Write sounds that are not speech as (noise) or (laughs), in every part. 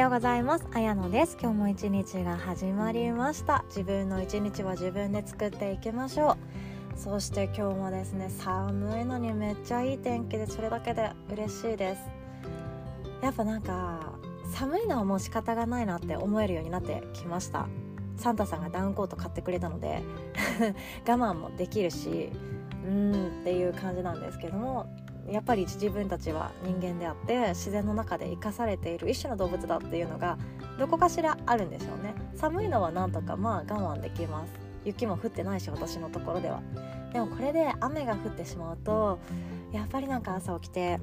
ようございます。あやのです。今日も一日が始まりました。自分の一日は自分で作っていきましょう。そして今日もですね寒いのにめっちゃいい天気でそれだけで嬉しいです。やっぱなんか寒いのはもう仕方がないなって思えるようになってきました。サンタさんがダウンコート買ってくれたので (laughs) 我慢もできるしうーんっていう感じなんですけどもやっぱり自分たちは人間であって自然の中で生かされている一種の動物だっていうのがどこかしらあるんでしょうね。寒いのはなんとかまあ我慢できます。雪も降ってないし私のところでは。でもこれで雨が降ってしまうとやっぱりなんか朝起きて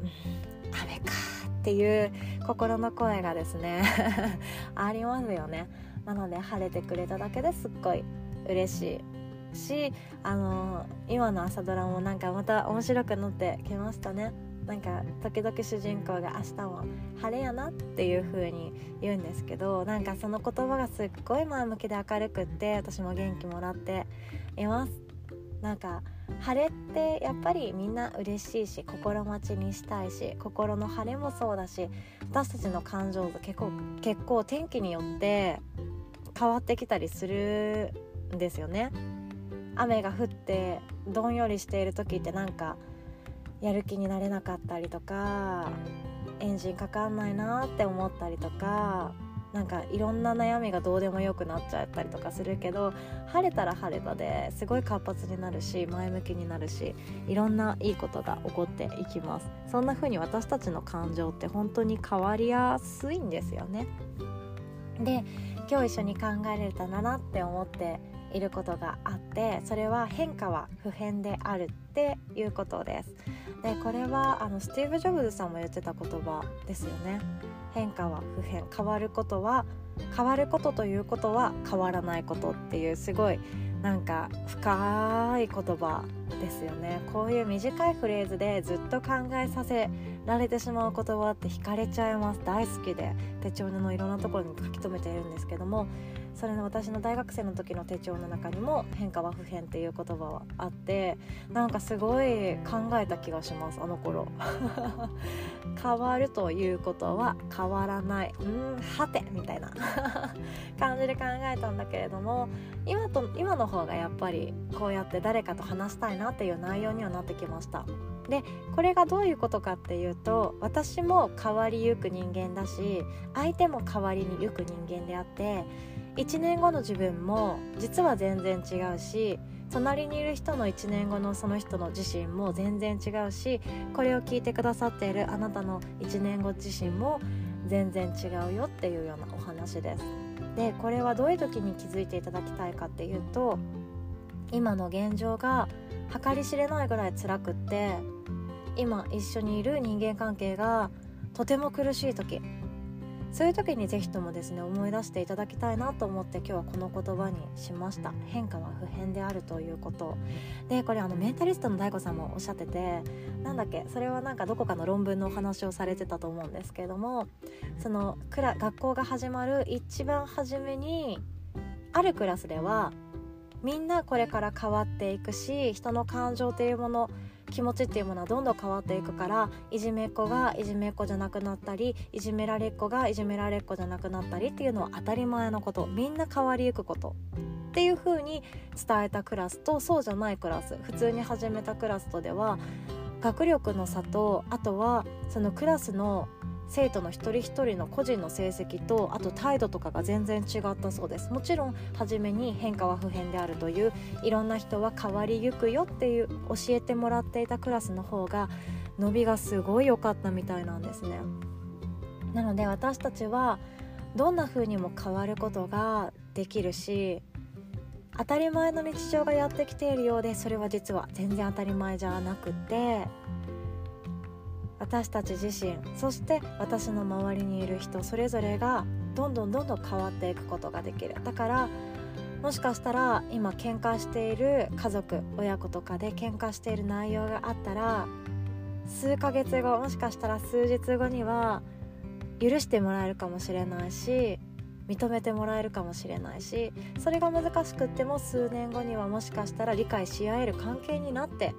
雨かっていう心の声がですね (laughs) ありますよね。なので晴れてくれただけですっごい嬉しい。しあの今の朝ドラもなんかまた面白くなってきましたね。なんか時々主人公が明日も晴れやなっていう風に言うんですけどなんかその言葉がすっごい前向きで明るくって私も元気もらっています。なんか晴れってやっぱりみんな嬉しいし心待ちにしたいし心の晴れもそうだし私たちの感情図結構結構天気によって変わってきたりするんですよね。雨が降ってどんよりしている時ってなんかやる気になれなかったりとかエンジンかかんないなって思ったりとかなんかいろんな悩みがどうでもよくなっちゃったりとかするけど晴れたら晴れたですごい活発になるし前向きになるしいろんないいことが起こっていきます。そんな風に私たちの感情って本当に変わりやすいんですよね。で今日一緒に考えれたらなって思っていることがあってそれは変化は普遍であるっていうことです。でこれはあのスティーブ・ジョブズさんも言ってた言葉ですよね。変化は普遍。変わることは変わることということは変わらないことっていうすごいなんか深い言葉ですよね。こういう短いフレーズでずっと考えさせられてしまう言葉って惹かれちゃいます。大好きで手帳のいろんなところに書き留めているんですけどもそれの私の大学生の時の手帳の中にも変化は不変っていう言葉はあってなんかすごい考えた気がしますあの頃。(laughs) 変わるということは変わらない。うんはてみたいな。(laughs) 感じで考えたんだけれども今と今の方がやっぱりこうやって誰かと話したいなっていう内容にはなってきました。でこれがどういうことかっていうと私も変わりゆく人間だし相手も変わりにゆく人間であって1年後の自分も実は全然違うし隣にいる人の1年後のその人の自身も全然違うしこれを聞いてくださっているあなたの1年後自身も全然違うよっていうようなお話です。でこれはどういう時に気づいていただきたいかっていうと今の現状が計り知れないぐらい辛くって今一緒にいる人間関係がとても苦しい時そういう時にぜひともですね思い出していただきたいなと思って今日はこの言葉にしました。変化は普遍であるということ。でこれあのメンタリストの DAIGO さんもおっしゃっててなんだっけそれはなんかどこかの論文のお話をされてたと思うんですけれどもそのクラ学校が始まる一番初めにあるクラスではみんなこれから変わっていくし人の感情っていうもの気持ちっていうものはどんどん変わっていくからいじめっ子がいじめっ子じゃなくなったりいじめられっ子がいじめられっ子じゃなくなったりっていうのは当たり前のこと。みんな変わりゆくこと。っていう風に伝えたクラスとそうじゃないクラス普通に始めたクラスとでは学力の差とあとはそのクラスの生徒の一人一人の個人の成績とあと態度とかが全然違ったそうです。もちろん初めに変化は普遍であるといういろんな人は変わりゆくよっていう教えてもらっていたクラスの方が伸びがすごい良かったみたいなんですね。なので私たちはどんな風にも変わることができるし当たり前の日常がやってきているようでそれは実は全然当たり前じゃなくて私たち自身そして私の周りにいる人それぞれがどんどんどんどん変わっていくことができる。だからもしかしたら今喧嘩している家族親子とかで喧嘩している内容があったら数ヶ月後もしかしたら数日後には許してもらえるかもしれないし認めてもらえるかもしれないしそれが難しくっても数年後にはもしかしたら理解し合える関係になって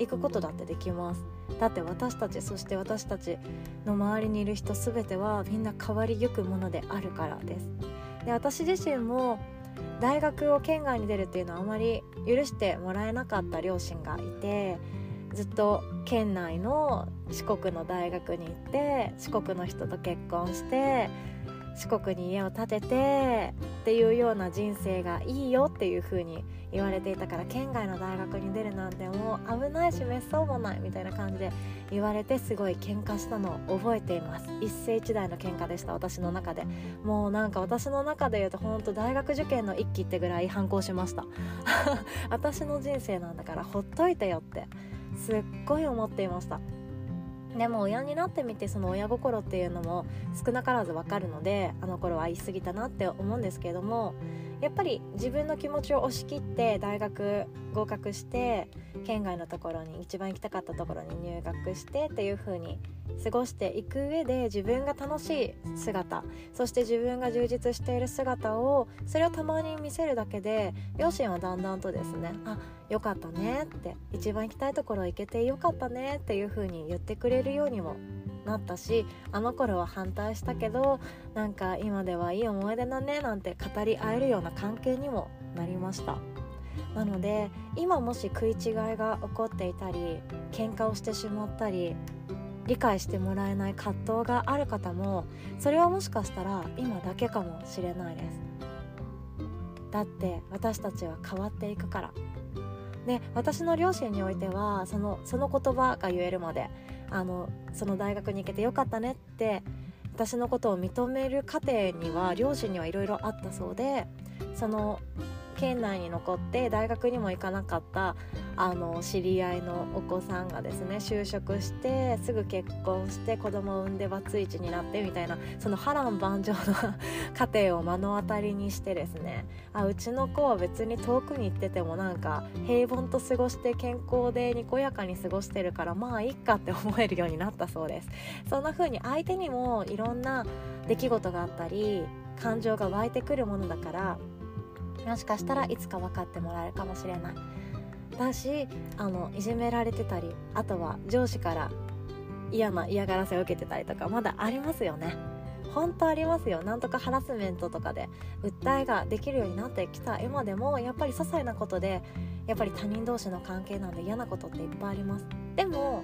行くことだってできます。だって私たちそして私たちの周りにいる人全てはみんな変わりゆくものであるからです。で私自身も大学を県外に出るっていうのはあまり許してもらえなかった両親がいてずっと県内の四国の大学に行って四国の人と結婚して四国に家を建ててっていうような人生がいいよっていう風に言われていたから県外の大学に出るなんてもう危ないしめっそうもないみたいな感じで言われてすごい喧嘩したのを覚えています。一世一代の喧嘩でした私の中で。もうなんか私の中で言うと本当大学受験の一期ってぐらい反抗しました。(laughs) 私の人生なんだからほっといてよってすっごい思っていましたでも親になってみてその親心っていうのも少なからず分かるのであの頃は言い過ぎたなって思うんですけれどもやっぱり自分の気持ちを押し切って大学合格して県外のところに一番行きたかったところに入学してっていう風に過ごしていく上で自分が楽しい姿そして自分が充実している姿をそれをたまに見せるだけで両親はだんだんとですねあよかったねって一番行きたいところ行けてよかったねっていう風に言ってくれるようにもなったしあの頃は反対したけどなんか今ではいい思い出だねなんて語り合えるような関係にもなりました。なので今もし食い違いが起こっていたり喧嘩をしてしまったり理解してもらえない葛藤がある方もそれはもしかしたら今だけかもしれないです。だって私たちは変わっていくから。で私の両親においてはそのその言葉が言えるまであのその大学に行けてよかったねって私のことを認める過程には両親にはいろいろあったそうでその県内に残って大学にも行かなかったあの知り合いのお子さんがですね就職してすぐ結婚して子供を産んでバツイチになってみたいなその波乱万丈な (laughs) 家庭を目の当たりにしてですねあうちの子は別に遠くに行っててもなんか平凡と過ごして健康でにこやかに過ごしてるからまあいっかって思えるようになったそうです。そんな風に相手にもいろんな出来事があったり感情が湧いてくるものだからもしかしたらいつか分かってもらえるかもしれない。だしあのいじめられてたりあとは上司から嫌な嫌がらせを受けてたりとかまだありますよね。本当ありますよ。なんとかハラスメントとかで訴えができるようになってきた。今でもやっぱり些細なことでやっぱり他人同士の関係なんで嫌なことっていっぱいあります。でも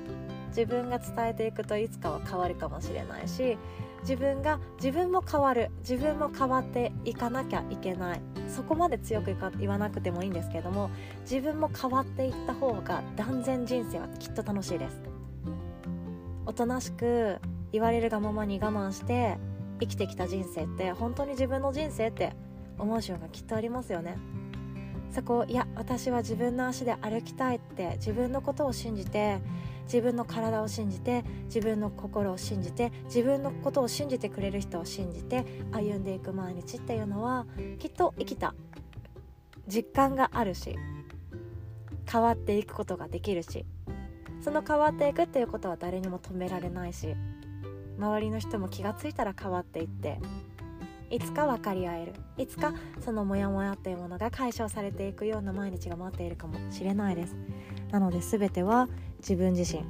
自分が伝えていくといつかは変わるかもしれないし自分が自分も変わる。自分も変わっていかなきゃいけない。そこまで強く言わなくてもいいんですけれども自分も変わっていった方が断然人生はきっと楽しいです。おとなしく言われるがままに我慢して生きてきた人生って本当に自分の人生って思う瞬間きっとありますよね。そこいや私は自分の足で歩きたいって自分のことを信じて自分の体を信じて自分の心を信じて自分のことを信じてくれる人を信じて歩んでいく毎日っていうのはきっと生きた実感があるし変わっていくことができるしその変わっていくっていうことは誰にも止められないし周りの人も気が付いたら変わっていっていつか分かり合えるいつかそのモヤモヤっていうものが解消されていくような毎日が待っているかもしれないです。なので全ては自分自身。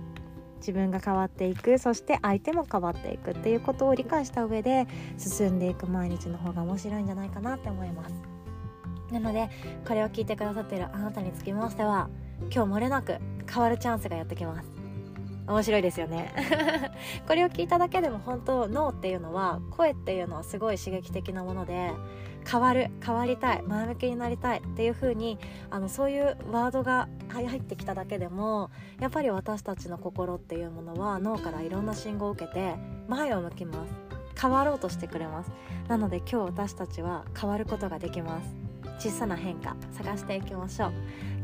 自分が変わっていく。そして相手も変わっていくっていうことを理解した上で進んでいく毎日の方が面白いんじゃないかなって思います。なのでこれを聞いてくださっているあなたにつきましては今日もれなく変わるチャンスがやってきます。面白いですよね。(laughs) これを聞いただけでも本当脳っていうのは声っていうのはすごい刺激的なもので変わる変わりたい前向きになりたいっていう風にあのそういうワードが入ってきただけでもやっぱり私たちの心っていうものは脳からいろんな信号を受けて前を向きます。変わろうとしてくれます。なので今日私たちは変わることができます小さな変化探していきましょう。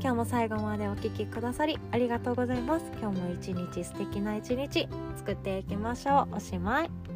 今日も最後までお聴きくださりありがとうございます。今日も一日素敵な一日作っていきましょう。おしまい。